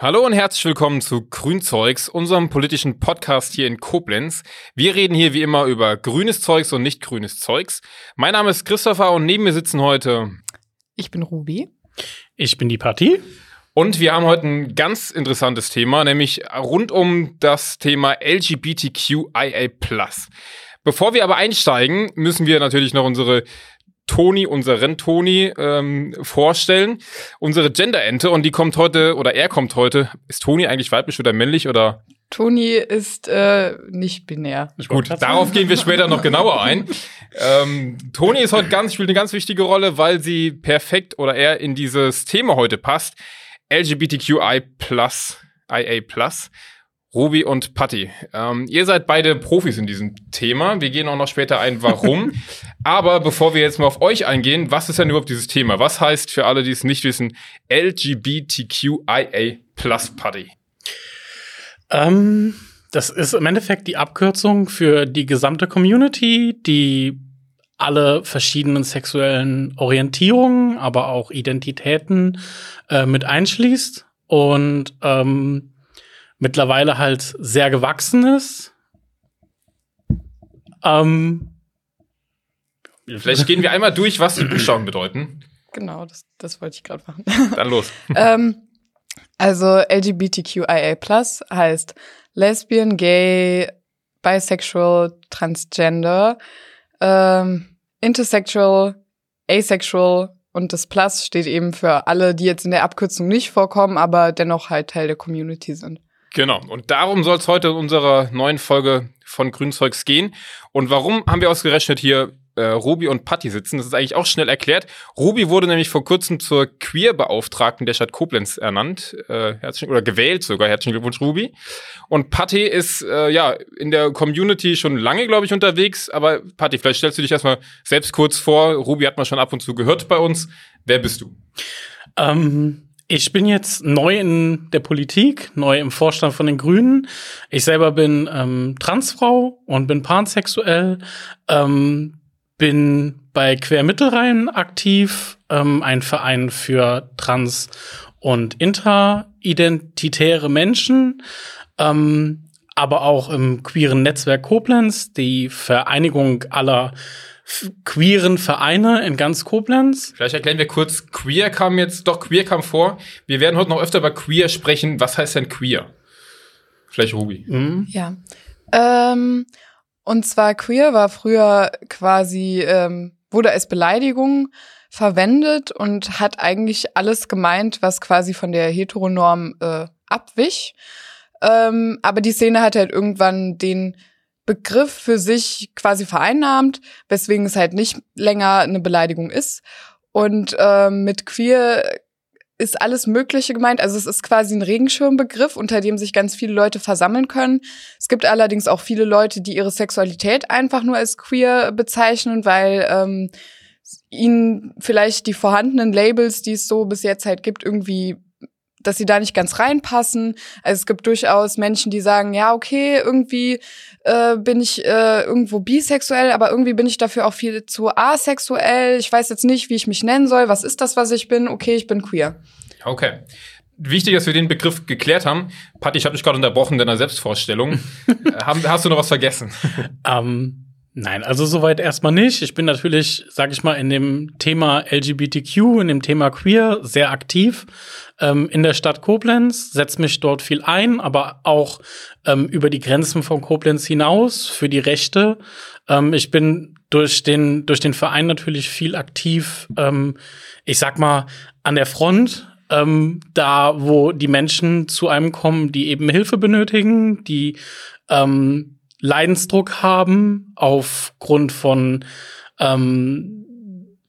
Hallo und herzlich willkommen zu Grünzeugs, unserem politischen Podcast hier in Koblenz. Wir reden hier wie immer über grünes Zeugs und nicht grünes Zeugs. Mein Name ist Christopher und neben mir sitzen heute Ich bin Ruby. Ich bin die Partie. und wir haben heute ein ganz interessantes Thema, nämlich rund um das Thema LGBTQIA+. Bevor wir aber einsteigen, müssen wir natürlich noch unsere Toni, unseren Toni ähm, vorstellen. Unsere Gender-Ente und die kommt heute, oder er kommt heute. Ist Toni eigentlich weiblich oder männlich oder Toni ist äh, nicht binär. Gut, darauf gehen wir später noch genauer ein. ähm, Toni ist heute ganz, spielt eine ganz wichtige Rolle, weil sie perfekt oder er in dieses Thema heute passt. LGBTQI IA Ruby und Patti. Ähm, ihr seid beide Profis in diesem Thema. Wir gehen auch noch später ein, warum. Aber bevor wir jetzt mal auf euch eingehen, was ist denn überhaupt dieses Thema? Was heißt für alle, die es nicht wissen, LGBTQIA Patti? Ähm, das ist im Endeffekt die Abkürzung für die gesamte Community, die alle verschiedenen sexuellen Orientierungen, aber auch Identitäten äh, mit einschließt und ähm, mittlerweile halt sehr gewachsen ist. Ähm, Vielleicht gehen wir einmal durch, was die Buchstaben bedeuten. Genau, das, das wollte ich gerade machen. Dann los. ähm, also LGBTQIA+ heißt Lesbian, Gay, Bisexual, Transgender, ähm, Intersexual, Asexual und das Plus steht eben für alle, die jetzt in der Abkürzung nicht vorkommen, aber dennoch halt Teil der Community sind. Genau. Und darum soll es heute in unserer neuen Folge von Grünzeugs gehen. Und warum haben wir ausgerechnet hier äh, Ruby und Patti sitzen? Das ist eigentlich auch schnell erklärt. Ruby wurde nämlich vor kurzem zur Queer-Beauftragten der Stadt Koblenz ernannt, äh, herzlichen, oder gewählt sogar. Herzlichen Glückwunsch, Ruby. Und Patti ist äh, ja in der Community schon lange, glaube ich, unterwegs. Aber Patti, vielleicht stellst du dich erstmal selbst kurz vor. Ruby hat man schon ab und zu gehört bei uns. Wer bist du? Ähm, ich bin jetzt neu in der Politik, neu im Vorstand von den Grünen. Ich selber bin ähm, Transfrau und bin pansexuell, ähm, bin bei Quermittelreihen aktiv, ähm, ein Verein für trans- und interidentitäre Menschen, ähm, aber auch im queeren Netzwerk Koblenz, die Vereinigung aller queeren Vereine in ganz Koblenz. Vielleicht erklären wir kurz, queer kam jetzt, doch, queer kam vor. Wir werden heute noch öfter über queer sprechen. Was heißt denn queer? Vielleicht Ruby. Mhm. Ja. Ähm, und zwar queer war früher quasi, ähm, wurde als Beleidigung verwendet und hat eigentlich alles gemeint, was quasi von der Heteronorm äh, abwich. Ähm, aber die Szene hat halt irgendwann den Begriff für sich quasi vereinnahmt, weswegen es halt nicht länger eine Beleidigung ist. Und ähm, mit queer ist alles Mögliche gemeint. Also es ist quasi ein Regenschirmbegriff, unter dem sich ganz viele Leute versammeln können. Es gibt allerdings auch viele Leute, die ihre Sexualität einfach nur als queer bezeichnen, weil ähm, ihnen vielleicht die vorhandenen Labels, die es so bis jetzt halt gibt, irgendwie dass sie da nicht ganz reinpassen. Also es gibt durchaus Menschen, die sagen, ja, okay, irgendwie äh, bin ich äh, irgendwo bisexuell, aber irgendwie bin ich dafür auch viel zu asexuell. Ich weiß jetzt nicht, wie ich mich nennen soll. Was ist das, was ich bin? Okay, ich bin queer. Okay. Wichtig, dass wir den Begriff geklärt haben. Patti, ich habe dich gerade unterbrochen in deiner Selbstvorstellung. Äh, hast du noch was vergessen? Ähm, nein, also soweit erstmal nicht. Ich bin natürlich, sag ich mal, in dem Thema LGBTQ, in dem Thema Queer sehr aktiv ähm, in der Stadt Koblenz, setze mich dort viel ein, aber auch ähm, über die Grenzen von Koblenz hinaus für die Rechte. Ähm, ich bin durch den, durch den Verein natürlich viel aktiv, ähm, ich sag mal, an der Front, ähm, da wo die Menschen zu einem kommen, die eben Hilfe benötigen, die ähm, Leidensdruck haben aufgrund von ähm,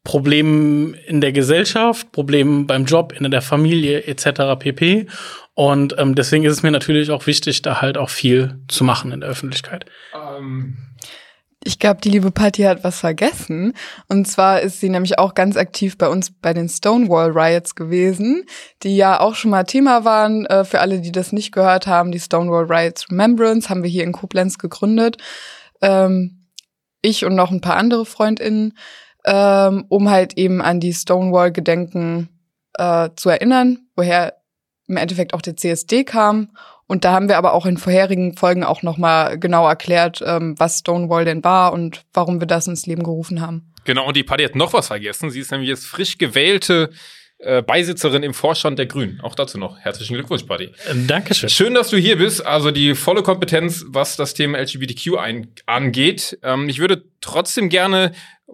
Problemen in der Gesellschaft, Problemen beim Job, in der Familie etc. pp. Und ähm, deswegen ist es mir natürlich auch wichtig, da halt auch viel zu machen in der Öffentlichkeit. Ähm, Ich glaube, die liebe Patty hat was vergessen. Und zwar ist sie nämlich auch ganz aktiv bei uns bei den Stonewall Riots gewesen, die ja auch schon mal Thema waren. Äh, für alle, die das nicht gehört haben, die Stonewall Riots Remembrance haben wir hier in Koblenz gegründet. Ähm, ich und noch ein paar andere FreundInnen, ähm, um halt eben an die Stonewall-Gedenken äh, zu erinnern, woher im Endeffekt auch der CSD kam. Und da haben wir aber auch in vorherigen Folgen auch nochmal genau erklärt, ähm, was Stonewall denn war und warum wir das ins Leben gerufen haben. Genau, und die Paddy hat noch was vergessen. Sie ist nämlich jetzt frisch gewählte äh, Beisitzerin im Vorstand der Grünen. Auch dazu noch. Herzlichen Glückwunsch, Buddy. Ähm, Dankeschön. Schön, dass du hier bist. Also die volle Kompetenz, was das Thema LGBTQ ein, angeht. Ähm, ich würde trotzdem gerne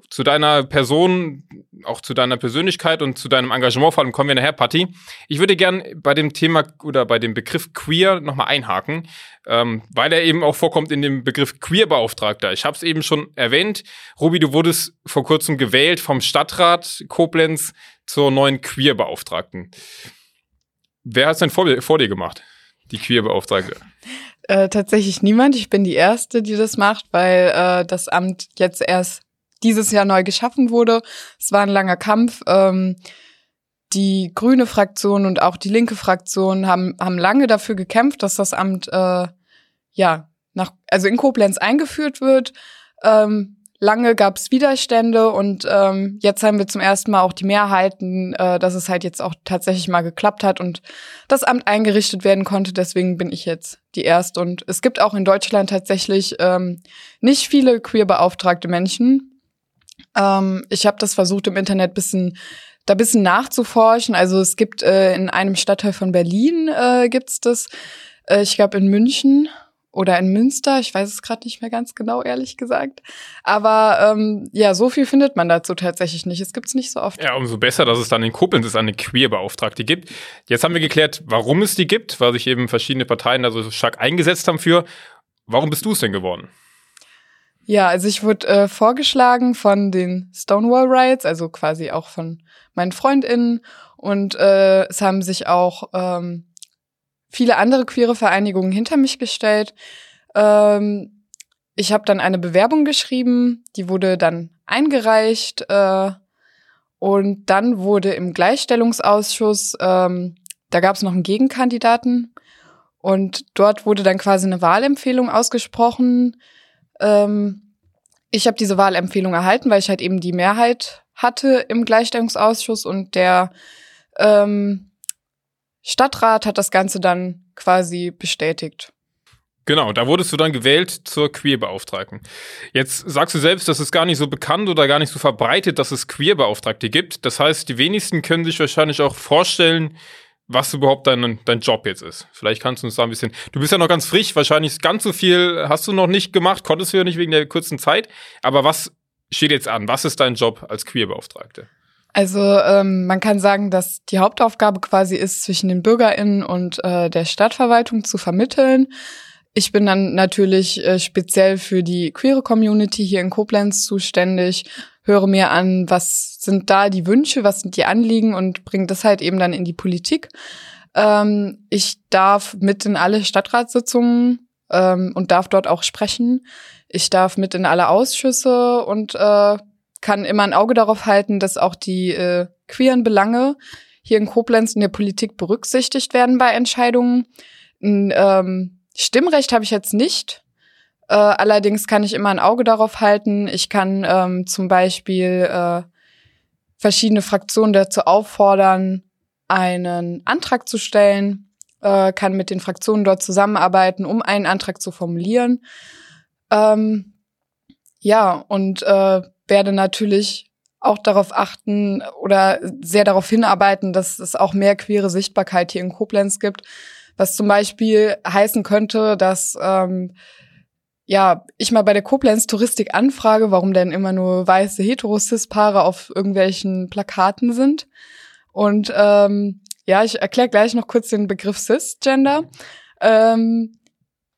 zu deiner Person, auch zu deiner Persönlichkeit und zu deinem Engagement, vor allem kommen wir nachher, Patti. Ich würde gerne bei dem Thema oder bei dem Begriff Queer nochmal einhaken, ähm, weil er eben auch vorkommt in dem Begriff Queerbeauftragter. Ich habe es eben schon erwähnt. Ruby, du wurdest vor kurzem gewählt vom Stadtrat Koblenz zur neuen Queerbeauftragten. Wer hat es denn vor, vor, dir gemacht, die Queerbeauftragte? Äh, tatsächlich niemand. Ich bin die Erste, die das macht, weil äh, das Amt jetzt erst dieses Jahr neu geschaffen wurde. Es war ein langer Kampf. Ähm, die grüne Fraktion und auch die linke Fraktion haben, haben lange dafür gekämpft, dass das Amt äh, ja nach, also in Koblenz eingeführt wird. Ähm, lange gab es Widerstände und ähm, jetzt haben wir zum ersten Mal auch die Mehrheiten, äh, dass es halt jetzt auch tatsächlich mal geklappt hat und das Amt eingerichtet werden konnte. Deswegen bin ich jetzt die Erste. Und es gibt auch in Deutschland tatsächlich ähm, nicht viele queer beauftragte Menschen. Ähm, ich habe das versucht im Internet bisschen da bisschen nachzuforschen. Also es gibt äh, in einem Stadtteil von Berlin äh, gibt's das. Äh, ich glaube in München oder in Münster. Ich weiß es gerade nicht mehr ganz genau, ehrlich gesagt. Aber ähm, ja, so viel findet man dazu tatsächlich nicht. Es gibt's nicht so oft. Ja, umso besser, dass es dann in Koblenz es eine Queer-Beauftragte gibt. Jetzt haben wir geklärt, warum es die gibt, weil sich eben verschiedene Parteien da so stark eingesetzt haben für. Warum bist du es denn geworden? Ja, also ich wurde äh, vorgeschlagen von den Stonewall Riots, also quasi auch von meinen FreundInnen. Und äh, es haben sich auch ähm, viele andere queere Vereinigungen hinter mich gestellt. Ähm, ich habe dann eine Bewerbung geschrieben, die wurde dann eingereicht äh, und dann wurde im Gleichstellungsausschuss, ähm, da gab es noch einen Gegenkandidaten und dort wurde dann quasi eine Wahlempfehlung ausgesprochen ähm, ich habe diese Wahlempfehlung erhalten, weil ich halt eben die Mehrheit hatte im Gleichstellungsausschuss und der ähm, Stadtrat hat das Ganze dann quasi bestätigt. Genau, da wurdest du dann gewählt zur Queerbeauftragten. Jetzt sagst du selbst, das ist gar nicht so bekannt oder gar nicht so verbreitet, dass es Queerbeauftragte gibt. Das heißt, die wenigsten können sich wahrscheinlich auch vorstellen, was überhaupt dein, dein Job jetzt ist. Vielleicht kannst du uns da ein bisschen. Du bist ja noch ganz frisch, wahrscheinlich ganz so viel hast du noch nicht gemacht, konntest du ja nicht wegen der kurzen Zeit. Aber was steht jetzt an? Was ist dein Job als Queerbeauftragte? Also ähm, man kann sagen, dass die Hauptaufgabe quasi ist, zwischen den BürgerInnen und äh, der Stadtverwaltung zu vermitteln. Ich bin dann natürlich äh, speziell für die queere Community hier in Koblenz zuständig höre mir an, was sind da die Wünsche, was sind die Anliegen und bringe das halt eben dann in die Politik. Ähm, ich darf mit in alle Stadtratssitzungen ähm, und darf dort auch sprechen. Ich darf mit in alle Ausschüsse und äh, kann immer ein Auge darauf halten, dass auch die äh, queeren Belange hier in Koblenz in der Politik berücksichtigt werden bei Entscheidungen. Ein ähm, Stimmrecht habe ich jetzt nicht. Äh, allerdings kann ich immer ein Auge darauf halten. Ich kann ähm, zum Beispiel äh, verschiedene Fraktionen dazu auffordern, einen Antrag zu stellen, äh, kann mit den Fraktionen dort zusammenarbeiten, um einen Antrag zu formulieren. Ähm, ja, und äh, werde natürlich auch darauf achten oder sehr darauf hinarbeiten, dass es auch mehr queere Sichtbarkeit hier in Koblenz gibt. Was zum Beispiel heißen könnte, dass ähm, ja, ich mal bei der Koblenz Touristik anfrage, warum denn immer nur weiße Heterosis-Paare auf irgendwelchen Plakaten sind. Und ähm, ja, ich erkläre gleich noch kurz den Begriff Cisgender. Ähm,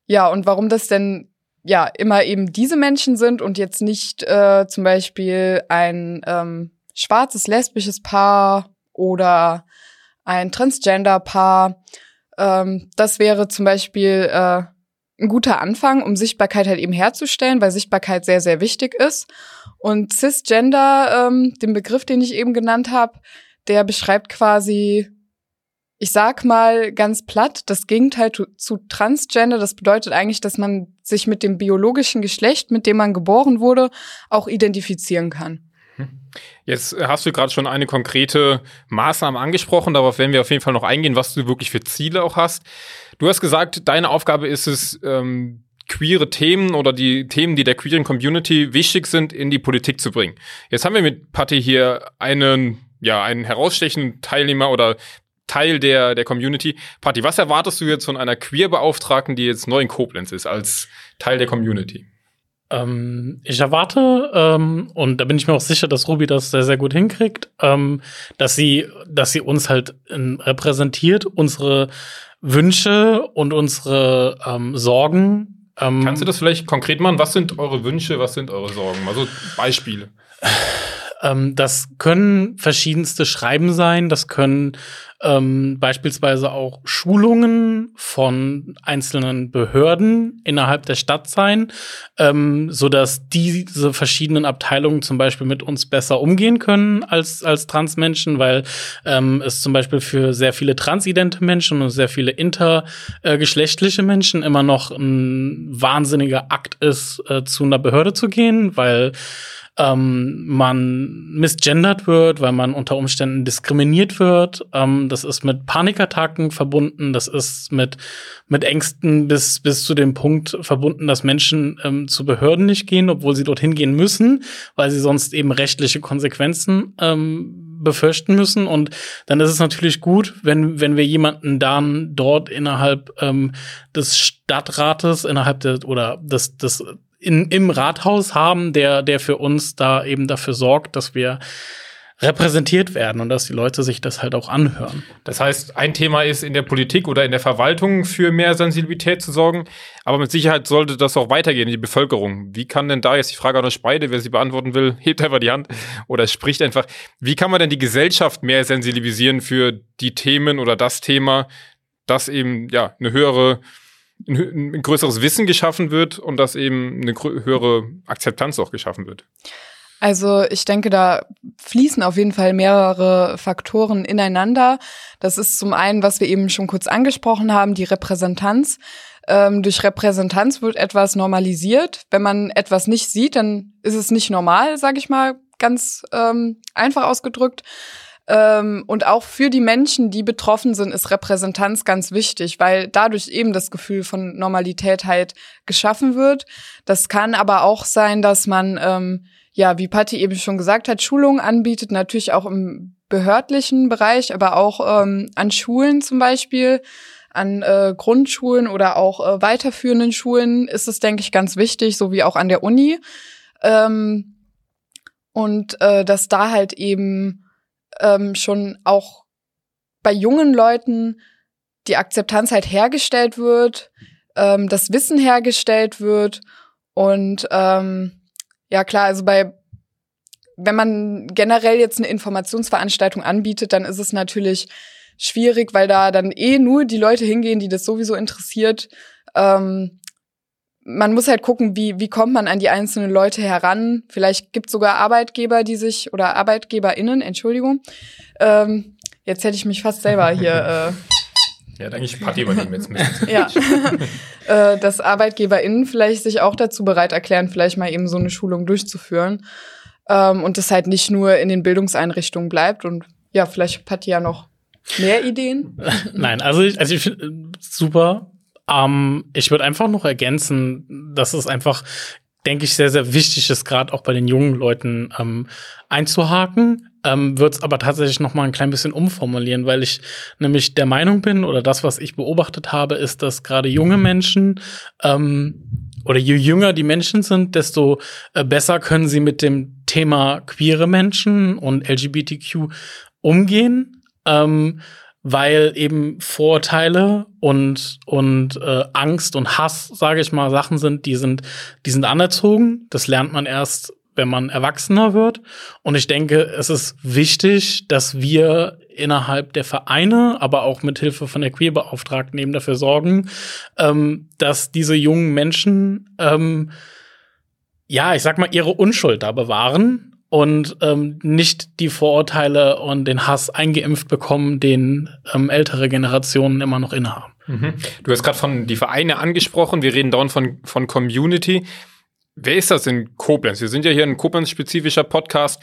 ja, und warum das denn ja immer eben diese Menschen sind und jetzt nicht äh, zum Beispiel ein ähm, schwarzes lesbisches Paar oder ein Transgender-Paar. Ähm, das wäre zum Beispiel äh, ein guter Anfang, um Sichtbarkeit halt eben herzustellen, weil Sichtbarkeit sehr, sehr wichtig ist. Und Cisgender, ähm, den Begriff, den ich eben genannt habe, der beschreibt quasi ich sag mal ganz platt, das Gegenteil zu, zu, Transgender, das bedeutet eigentlich, dass man sich mit dem biologischen Geschlecht, mit dem man geboren wurde, auch identifizieren kann. Hm. Jetzt hast du gerade schon eine konkrete Maßnahme angesprochen, darauf werden wir auf jeden Fall noch eingehen, was du wirklich für Ziele auch hast. Du hast gesagt, deine Aufgabe ist es, ähm, queere Themen oder die Themen, die der queeren Community wichtig sind, in die Politik zu bringen. Jetzt haben wir mit Patty hier einen, ja, einen herausstechenden Teilnehmer oder Teil der, der Community. Patti, was erwartest du jetzt von einer Queer-Beauftragten, die jetzt neu in Koblenz ist, als Teil der Community? Ähm, ich erwarte, ähm, und da bin ich mir auch sicher, dass Ruby das sehr, sehr gut hinkriegt, ähm, dass sie, dass sie uns halt ähm, repräsentiert, unsere Wünsche und unsere ähm, Sorgen. Ähm, Kannst du das vielleicht konkret machen? Was sind eure Wünsche, was sind eure Sorgen? Also Beispiele. Ähm, das können verschiedenste Schreiben sein, das können ähm, beispielsweise auch Schulungen von einzelnen Behörden innerhalb der Stadt sein, ähm, so dass diese verschiedenen Abteilungen zum Beispiel mit uns besser umgehen können als als Transmenschen, weil ähm, es zum Beispiel für sehr viele transidente Menschen und sehr viele intergeschlechtliche Menschen immer noch ein wahnsinniger Akt ist, äh, zu einer Behörde zu gehen, weil ähm, man misgendert wird, weil man unter Umständen diskriminiert wird. Ähm, das ist mit Panikattacken verbunden, das ist mit, mit Ängsten bis, bis zu dem Punkt verbunden, dass Menschen ähm, zu Behörden nicht gehen, obwohl sie dorthin gehen müssen, weil sie sonst eben rechtliche Konsequenzen ähm, befürchten müssen. Und dann ist es natürlich gut, wenn, wenn wir jemanden dann dort innerhalb ähm, des Stadtrates, innerhalb der oder des, des in, im Rathaus haben, der, der für uns da eben dafür sorgt, dass wir repräsentiert werden und dass die Leute sich das halt auch anhören. Das heißt, ein Thema ist in der Politik oder in der Verwaltung für mehr Sensibilität zu sorgen, aber mit Sicherheit sollte das auch weitergehen in die Bevölkerung. Wie kann denn da jetzt die Frage an euch beide, wer sie beantworten will, hebt einfach die Hand oder spricht einfach. Wie kann man denn die Gesellschaft mehr sensibilisieren für die Themen oder das Thema, das eben ja eine höhere ein, ein größeres Wissen geschaffen wird und dass eben eine höhere Akzeptanz auch geschaffen wird. Also ich denke, da fließen auf jeden Fall mehrere Faktoren ineinander. Das ist zum einen, was wir eben schon kurz angesprochen haben, die Repräsentanz. Ähm, durch Repräsentanz wird etwas normalisiert. Wenn man etwas nicht sieht, dann ist es nicht normal, sage ich mal, ganz ähm, einfach ausgedrückt. Ähm, und auch für die Menschen, die betroffen sind, ist Repräsentanz ganz wichtig, weil dadurch eben das Gefühl von Normalität halt geschaffen wird. Das kann aber auch sein, dass man, ähm, ja, wie Patti eben schon gesagt hat, Schulungen anbietet, natürlich auch im behördlichen Bereich, aber auch ähm, an Schulen zum Beispiel an äh, Grundschulen oder auch äh, weiterführenden Schulen ist es, denke ich, ganz wichtig, so wie auch an der Uni. Ähm, und äh, dass da halt eben ähm, schon auch bei jungen Leuten die Akzeptanz halt hergestellt wird, ähm, das Wissen hergestellt wird und ähm, ja klar, also bei wenn man generell jetzt eine Informationsveranstaltung anbietet, dann ist es natürlich schwierig, weil da dann eh nur die Leute hingehen, die das sowieso interessiert. Ähm, man muss halt gucken, wie, wie kommt man an die einzelnen Leute heran. Vielleicht gibt es sogar Arbeitgeber, die sich, oder ArbeitgeberInnen, Entschuldigung. Ähm, jetzt hätte ich mich fast selber hier. Äh, ja, eigentlich Party übernehmen jetzt mit. ja. äh, dass ArbeitgeberInnen vielleicht sich auch dazu bereit erklären, vielleicht mal eben so eine Schulung durchzuführen. Ähm, und das halt nicht nur in den Bildungseinrichtungen bleibt. Und ja, vielleicht hat Patti ja noch mehr Ideen. Nein, also ich, also ich finde äh, super ähm, ich würde einfach noch ergänzen, dass es einfach, denke ich, sehr, sehr wichtig ist, gerade auch bei den jungen Leuten ähm, einzuhaken. Ähm, würde es aber tatsächlich noch mal ein klein bisschen umformulieren, weil ich nämlich der Meinung bin oder das, was ich beobachtet habe, ist, dass gerade junge Menschen ähm, oder je jünger die Menschen sind, desto äh, besser können sie mit dem Thema queere Menschen und LGBTQ umgehen. Ähm, weil eben Vorurteile und und äh, Angst und Hass, sage ich mal, Sachen sind, die sind die sind anerzogen. Das lernt man erst, wenn man erwachsener wird. Und ich denke, es ist wichtig, dass wir innerhalb der Vereine, aber auch mit Hilfe von der Queerbeauftragten eben dafür sorgen, ähm, dass diese jungen Menschen ähm, ja, ich sag mal, ihre Unschuld da bewahren und ähm, nicht die Vorurteile und den Hass eingeimpft bekommen, den ähm, ältere Generationen immer noch innehaben. Mhm. Du hast gerade von die Vereine angesprochen. Wir reden dauernd von, von Community. Wer ist das in Koblenz? Wir sind ja hier ein Koblenz-spezifischer Podcast.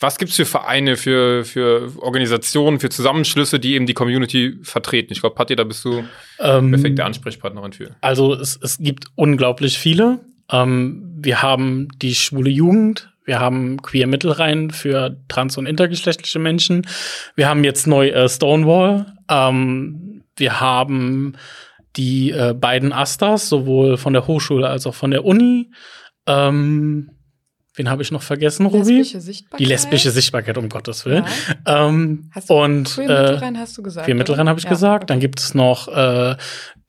Was gibt's für Vereine, für, für Organisationen, für Zusammenschlüsse, die eben die Community vertreten? Ich glaube, Patti, da bist du ähm, perfekte Ansprechpartnerin für. Also es, es gibt unglaublich viele. Ähm, wir haben die schwule Jugend, wir haben Queer Mittelrhein für trans- und intergeschlechtliche Menschen. Wir haben jetzt neu äh, Stonewall. Ähm, wir haben die äh, beiden Astas, sowohl von der Hochschule als auch von der Uni. Ähm, wen habe ich noch vergessen, Ruby? Lesbische Sichtbarkeit. Die lesbische Sichtbarkeit, um Gottes Willen. Ja. Ähm, hast du und Queer Mittelrhein hast du gesagt. Queer Mittelrhein habe ich ja, gesagt. okay. Dann gibt es noch äh,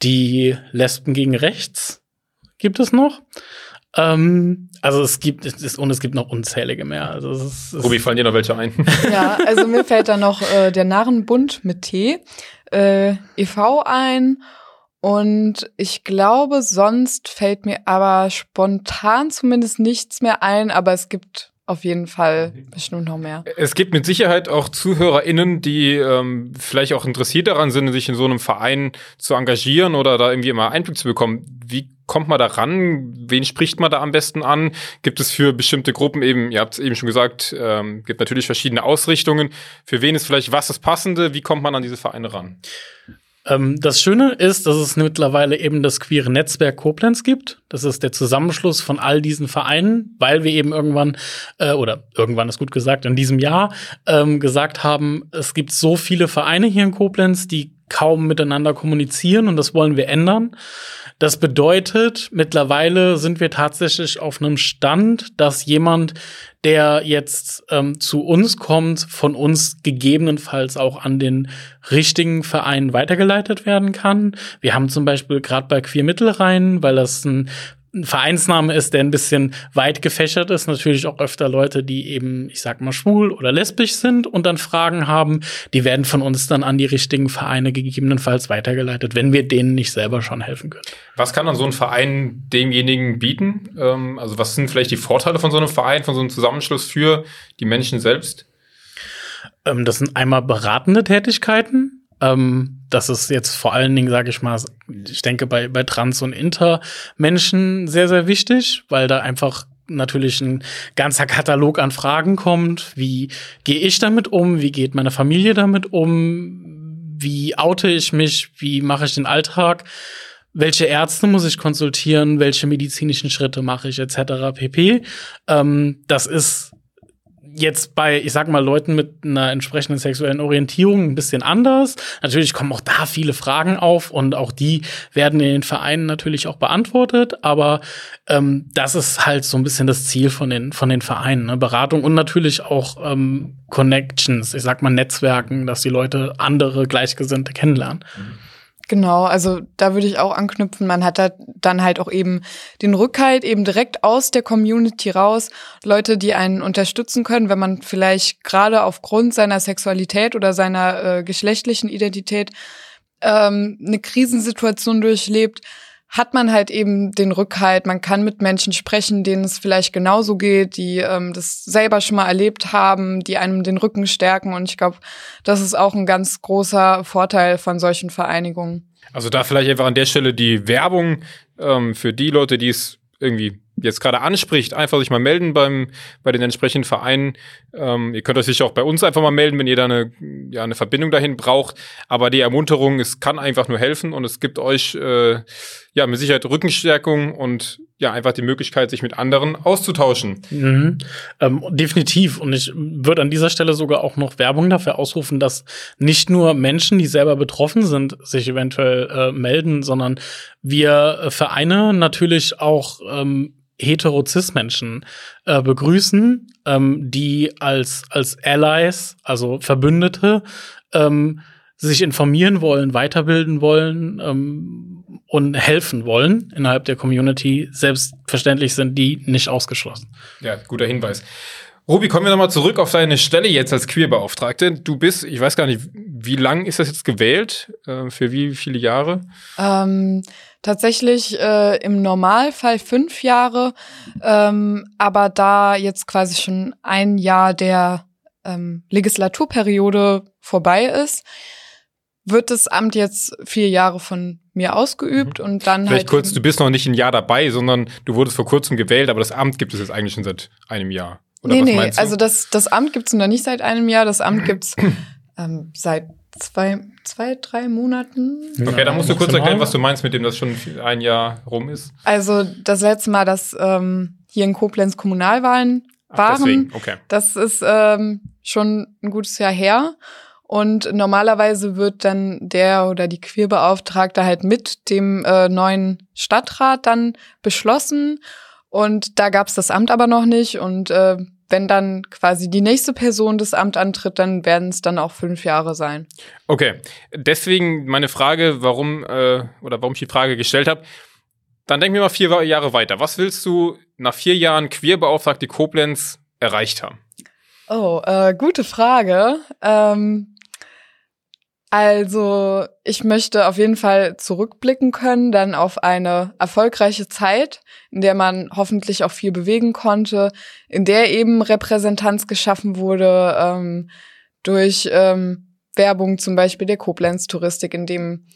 die Lesben gegen Rechts. Gibt es noch? Ähm, also es gibt es ist, und es gibt noch unzählige mehr. Also es ist, es Ruby, fallen dir noch welche ein? Ja, also mir fällt da noch äh, der Narrenbund mit T, äh, e.V. ein. Und ich glaube, sonst fällt mir aber spontan zumindest nichts mehr ein, aber es gibt auf jeden Fall bestimmt noch mehr. Es gibt mit Sicherheit auch ZuhörerInnen, die ähm, vielleicht auch interessiert daran sind, sich in so einem Verein zu engagieren oder da irgendwie immer Einblick zu bekommen. Wie kommt man da ran? Wen spricht man da am besten an? Gibt es für bestimmte Gruppen eben, ihr habt es eben schon gesagt, ähm, gibt natürlich verschiedene Ausrichtungen. Für wen ist vielleicht was das Passende? Wie kommt man an diese Vereine ran? Ähm, das Schöne ist, dass es mittlerweile eben das queere Netzwerk Koblenz gibt. Das ist der Zusammenschluss von all diesen Vereinen, weil wir eben irgendwann, äh, oder irgendwann ist gut gesagt, in diesem Jahr ähm, gesagt haben, es gibt so viele Vereine hier in Koblenz, die kaum miteinander kommunizieren und das wollen wir ändern. Das bedeutet, mittlerweile sind wir tatsächlich auf einem Stand, dass jemand, der jetzt ähm, zu uns kommt, von uns gegebenenfalls auch an den richtigen Verein weitergeleitet werden kann. Wir haben zum Beispiel gerade bei Queer Mittelrhein, weil das ein ein Vereinsname ist, der ein bisschen weit gefächert ist, natürlich auch öfter Leute, die eben, ich sag mal, schwul oder lesbisch sind und dann Fragen haben, die werden von uns dann an die richtigen Vereine gegebenenfalls weitergeleitet, wenn wir denen nicht selber schon helfen können. Was kann dann so ein Verein demjenigen bieten? Ähm, also was sind vielleicht die Vorteile von so einem Verein, von so einem Zusammenschluss für die Menschen selbst? Ähm, das sind einmal beratende Tätigkeiten, ähm, das ist jetzt vor allen Dingen, sage ich mal, ich denke bei, bei Trans- und Inter-Menschen sehr, sehr wichtig, weil da einfach natürlich ein ganzer Katalog an Fragen kommt. Wie gehe ich damit um? Wie geht meine Familie damit um? Wie oute ich mich? Wie mache ich den Alltag? Welche Ärzte muss ich konsultieren? Welche medizinischen Schritte mache ich etc. pp. Ähm, das ist jetzt bei, ich sag mal, Leuten mit einer entsprechenden sexuellen Orientierung ein bisschen anders. Natürlich kommen auch da viele Fragen auf und auch die werden in den Vereinen natürlich auch beantwortet. Aber ähm, das ist halt so ein bisschen das Ziel von den, von den Vereinen. Ne? Beratung und natürlich auch ähm, Connections, ich sag mal Netzwerken, dass die Leute andere Gleichgesinnte kennenlernen. Mhm. Genau, also da würde ich auch anknüpfen. Man hat da dann halt auch eben den Rückhalt eben direkt aus der Community raus. Leute, die einen unterstützen können, wenn man vielleicht gerade aufgrund seiner Sexualität oder seiner äh, geschlechtlichen Identität ähm, eine Krisensituation durchlebt, hat man halt eben den Rückhalt. Man kann mit Menschen sprechen, denen es vielleicht genauso geht, die ähm, das selber schon mal erlebt haben, die einem den Rücken stärken. Und ich glaube, das ist auch ein ganz großer Vorteil von solchen Vereinigungen. Also da vielleicht einfach an der Stelle die Werbung ähm, für die Leute, die es irgendwie jetzt gerade anspricht, einfach sich mal melden beim bei den entsprechenden Vereinen. Ähm, ihr könnt euch sicher auch bei uns einfach mal melden, wenn ihr da eine, ja, eine Verbindung dahin braucht. Aber die Ermunterung, es kann einfach nur helfen und es gibt euch äh, ja mit Sicherheit Rückenstärkung und ja einfach die Möglichkeit, sich mit anderen auszutauschen. Mhm. Ähm, definitiv. Und ich würde an dieser Stelle sogar auch noch Werbung dafür ausrufen, dass nicht nur Menschen, die selber betroffen sind, sich eventuell äh, melden, sondern wir äh, Vereine natürlich auch ähm, hetero-cis-Menschen äh, begrüßen, ähm, die als, als Allies, also Verbündete, ähm, sich informieren wollen, weiterbilden wollen ähm, und helfen wollen innerhalb der Community. Selbstverständlich sind die nicht ausgeschlossen. Ja, guter Hinweis. Ruby, kommen wir nochmal zurück auf deine Stelle jetzt als Queerbeauftragte. Du bist, ich weiß gar nicht, wie lang ist das jetzt gewählt? Äh, für wie viele Jahre? Ähm, tatsächlich äh, im Normalfall fünf Jahre, ähm, aber da jetzt quasi schon ein Jahr der ähm, Legislaturperiode vorbei ist, wird das Amt jetzt vier Jahre von mir ausgeübt mhm. und dann Vielleicht halt kurz, du bist noch nicht ein Jahr dabei, sondern du wurdest vor kurzem gewählt, aber das Amt gibt es jetzt eigentlich schon seit einem Jahr. Oder nee, nee, also das, das Amt gibt's noch nicht seit einem Jahr, das Amt gibt's ähm, seit zwei, zwei, drei Monaten. Okay, dann musst du kurz erklären, was du meinst mit dem, dass schon ein Jahr rum ist. Also das letzte Mal, dass ähm, hier in Koblenz Kommunalwahlen waren, Ach, okay. das ist ähm, schon ein gutes Jahr her. Und normalerweise wird dann der oder die Queerbeauftragte halt mit dem äh, neuen Stadtrat dann beschlossen. Und da gab's das Amt aber noch nicht. Und äh, wenn dann quasi die nächste Person das Amt antritt, dann werden es dann auch fünf Jahre sein. Okay, deswegen meine Frage, warum äh, oder warum ich die Frage gestellt habe. Dann denken wir mal vier Jahre weiter. Was willst du nach vier Jahren Queerbeauftragte Koblenz erreicht haben? Oh, äh, gute Frage. Ähm, also, ich möchte auf jeden Fall zurückblicken können, dann auf eine erfolgreiche Zeit, in der man hoffentlich auch viel bewegen konnte, in der eben Repräsentanz geschaffen wurde ähm, durch ähm, Werbung zum Beispiel der Koblenz-Touristik, in dem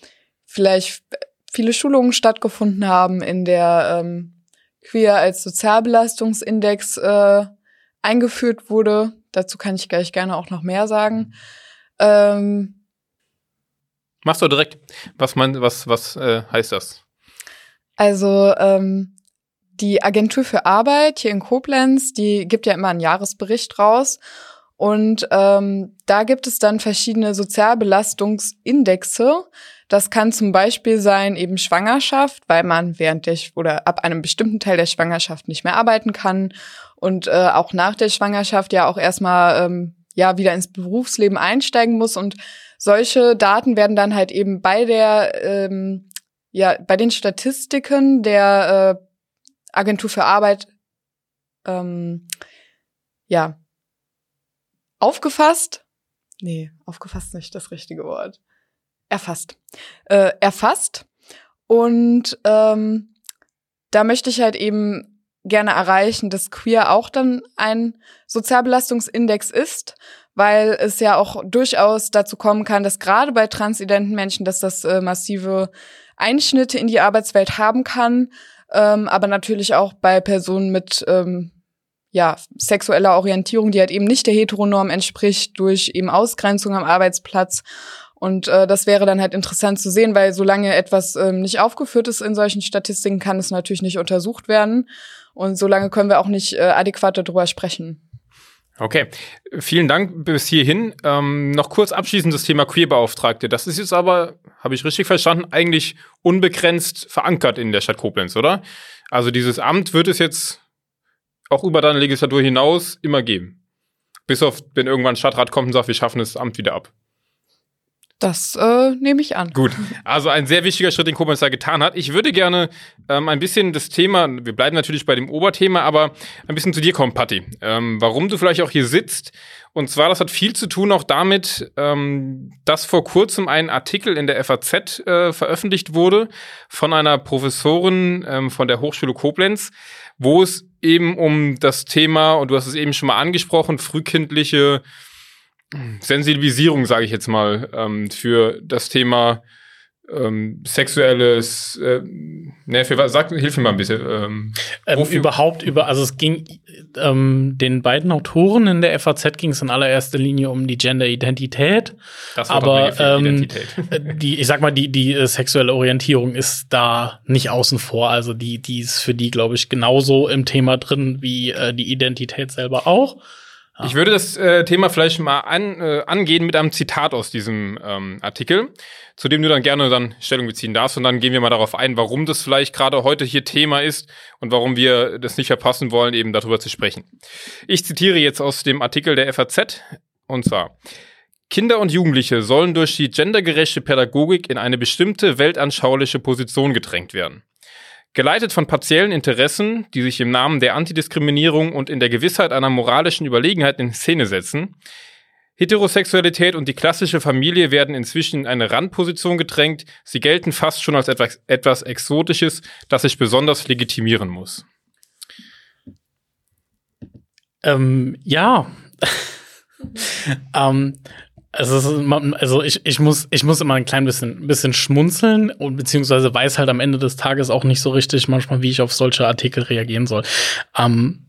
vielleicht viele Schulungen stattgefunden haben, in der ähm, Queer als Sozialbelastungsindex äh, eingeführt wurde. Dazu kann ich gleich gerne auch noch mehr sagen. Ähm, Machst du direkt. Was mein, was, was äh, heißt das? Also ähm, die Agentur für Arbeit hier in Koblenz, die gibt ja immer einen Jahresbericht raus. Und ähm, da gibt es dann verschiedene Sozialbelastungsindexe. Das kann zum Beispiel sein eben Schwangerschaft, weil man während der oder ab einem bestimmten Teil der Schwangerschaft nicht mehr arbeiten kann und äh, auch nach der Schwangerschaft ja auch erstmal ähm, ja wieder ins Berufsleben einsteigen muss und solche Daten werden dann halt eben bei der, ähm, ja, bei den Statistiken der äh, Agentur für Arbeit, ähm, ja, aufgefasst. Nee, aufgefasst nicht das richtige Wort. Erfasst. Äh, erfasst. Und ähm, da möchte ich halt eben gerne erreichen, dass Queer auch dann ein Sozialbelastungsindex ist, weil es ja auch durchaus dazu kommen kann, dass gerade bei transidenten Menschen, dass das äh, massive Einschnitte in die Arbeitswelt haben kann, ähm, aber natürlich auch bei Personen mit ähm, ja, sexueller Orientierung, die halt eben nicht der Heteronorm entspricht, durch eben Ausgrenzung am Arbeitsplatz. Und äh, das wäre dann halt interessant zu sehen, weil solange etwas ähm, nicht aufgeführt ist in solchen Statistiken, kann es natürlich nicht untersucht werden. Und solange können wir auch nicht äh, adäquat darüber sprechen. Okay, vielen Dank bis hierhin. Ähm, noch kurz abschließend das Thema Queerbeauftragte. Das ist jetzt aber, habe ich richtig verstanden, eigentlich unbegrenzt verankert in der Stadt Koblenz, oder? Also dieses Amt wird es jetzt auch über deine Legislatur hinaus immer geben. Bis auf, wenn irgendwann ein Stadtrat kommt und sagt, wir schaffen das Amt wieder ab. Das äh, nehme ich an. Gut, also ein sehr wichtiger Schritt, den Koblenz da getan hat. Ich würde gerne ähm, ein bisschen das Thema, wir bleiben natürlich bei dem Oberthema, aber ein bisschen zu dir kommen, Patti. Ähm, warum du vielleicht auch hier sitzt. Und zwar, das hat viel zu tun auch damit, ähm, dass vor kurzem ein Artikel in der FAZ äh, veröffentlicht wurde von einer Professorin ähm, von der Hochschule Koblenz, wo es eben um das Thema, und du hast es eben schon mal angesprochen, frühkindliche Sensibilisierung, sage ich jetzt mal, ähm, für das Thema ähm, sexuelles, äh, ne, für was, sag, hilf mir mal ein bisschen. Ähm, ähm, überhaupt über, also es ging ähm, den beiden Autoren in der FAZ ging es in allererster Linie um die Gender-Identität. Das aber ähm, Identität. Äh, die, ich sag mal, die, die äh, sexuelle Orientierung ist da nicht außen vor. Also die, die ist für die, glaube ich, genauso im Thema drin wie äh, die Identität selber auch. Ich würde das äh, Thema vielleicht mal an, äh, angehen mit einem Zitat aus diesem ähm, Artikel, zu dem du dann gerne dann Stellung beziehen darfst. Und dann gehen wir mal darauf ein, warum das vielleicht gerade heute hier Thema ist und warum wir das nicht verpassen wollen, eben darüber zu sprechen. Ich zitiere jetzt aus dem Artikel der FAZ, und zwar. Kinder und Jugendliche sollen durch die gendergerechte Pädagogik in eine bestimmte weltanschauliche Position gedrängt werden. Geleitet von partiellen Interessen, die sich im Namen der Antidiskriminierung und in der Gewissheit einer moralischen Überlegenheit in Szene setzen, Heterosexualität und die klassische Familie werden inzwischen in eine Randposition gedrängt. Sie gelten fast schon als etwas, etwas Exotisches, das sich besonders legitimieren muss. Ähm, ja. ähm, also, also ich, ich, muss, ich muss immer ein klein bisschen, bisschen schmunzeln und beziehungsweise weiß halt am Ende des Tages auch nicht so richtig manchmal, wie ich auf solche Artikel reagieren soll. Ähm,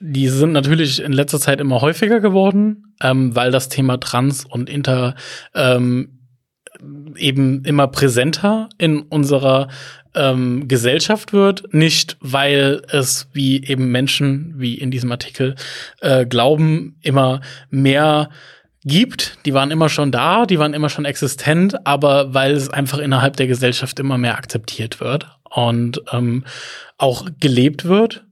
die sind natürlich in letzter Zeit immer häufiger geworden, ähm, weil das Thema Trans und Inter ähm, eben immer präsenter in unserer ähm, Gesellschaft wird, nicht weil es wie eben Menschen, wie in diesem Artikel, äh, glauben, immer mehr gibt, die waren immer schon da, die waren immer schon existent, aber weil es einfach innerhalb der Gesellschaft immer mehr akzeptiert wird und ähm, auch gelebt wird.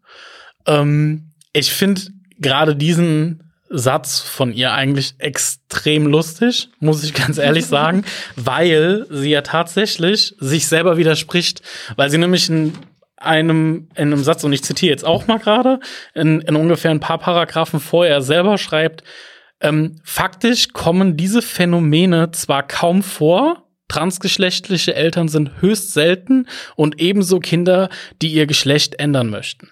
Ähm, ich finde gerade diesen Satz von ihr eigentlich extrem lustig, muss ich ganz ehrlich sagen, weil sie ja tatsächlich sich selber widerspricht, weil sie nämlich in einem, in einem Satz, und ich zitiere jetzt auch mal gerade, in, in ungefähr ein paar Paragraphen vorher selber schreibt, ähm, faktisch kommen diese Phänomene zwar kaum vor, transgeschlechtliche Eltern sind höchst selten und ebenso Kinder, die ihr Geschlecht ändern möchten.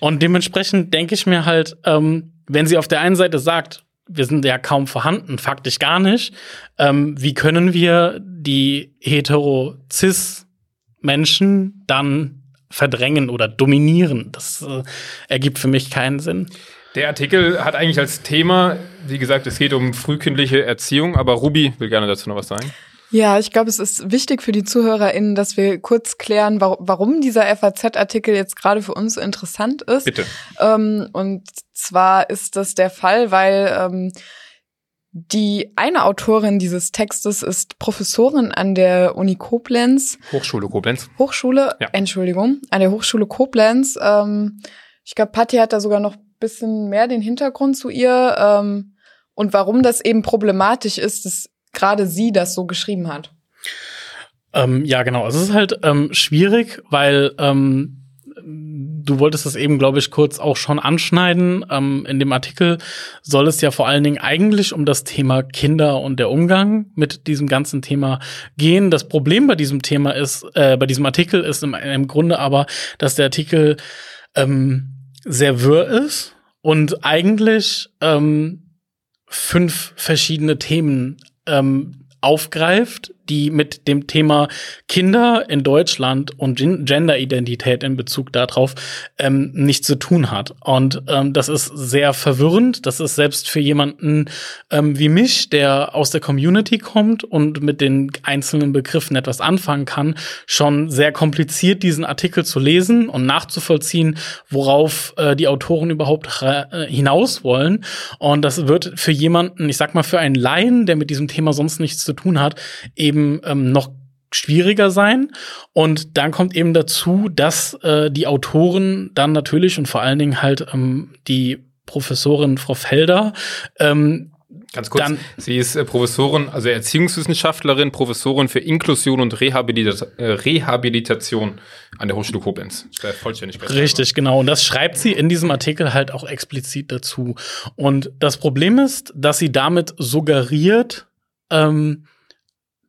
Und dementsprechend denke ich mir halt, ähm, wenn sie auf der einen Seite sagt, wir sind ja kaum vorhanden, faktisch gar nicht, ähm, wie können wir die hetero-cis-Menschen dann verdrängen oder dominieren? Das äh, ergibt für mich keinen Sinn. Der Artikel hat eigentlich als Thema, wie gesagt, es geht um frühkindliche Erziehung, aber Ruby will gerne dazu noch was sagen. Ja, ich glaube, es ist wichtig für die ZuhörerInnen, dass wir kurz klären, warum dieser FAZ-Artikel jetzt gerade für uns so interessant ist. Bitte. Ähm, und zwar ist das der Fall, weil ähm, die eine Autorin dieses Textes ist Professorin an der Uni Koblenz. Hochschule Koblenz. Hochschule, ja. Entschuldigung, an der Hochschule Koblenz. Ähm, ich glaube, Patti hat da sogar noch bisschen mehr den Hintergrund zu ihr ähm, und warum das eben problematisch ist, dass gerade sie das so geschrieben hat. Ähm, ja, genau. Es ist halt ähm, schwierig, weil ähm, du wolltest das eben, glaube ich, kurz auch schon anschneiden. Ähm, in dem Artikel soll es ja vor allen Dingen eigentlich um das Thema Kinder und der Umgang mit diesem ganzen Thema gehen. Das Problem bei diesem Thema ist, äh, bei diesem Artikel ist im, im Grunde aber, dass der Artikel ähm, sehr wirr ist und eigentlich ähm, fünf verschiedene Themen ähm, aufgreift, die mit dem Thema Kinder in Deutschland und Genderidentität in Bezug darauf ähm, nichts zu tun hat. Und ähm, das ist sehr verwirrend. Das ist selbst für jemanden ähm, wie mich, der aus der Community kommt und mit den einzelnen Begriffen etwas anfangen kann, schon sehr kompliziert, diesen Artikel zu lesen und nachzuvollziehen, worauf äh, die Autoren überhaupt äh, hinaus wollen. Und das wird für jemanden, ich sag mal, für einen Laien, der mit diesem Thema sonst nichts zu tun hat, eben eben ähm, noch schwieriger sein. Und dann kommt eben dazu, dass äh, die Autoren dann natürlich und vor allen Dingen halt ähm, die Professorin Frau Felder ähm, Ganz kurz, Dann, sie ist äh, Professorin, also Erziehungswissenschaftlerin, Professorin für Inklusion und Rehabilita äh, Rehabilitation an der Hochschule Koblenz. Vollständigkeit. Richtig, genau. Und das schreibt sie in diesem Artikel halt auch explizit dazu. Und das Problem ist, dass sie damit suggeriert, ähm,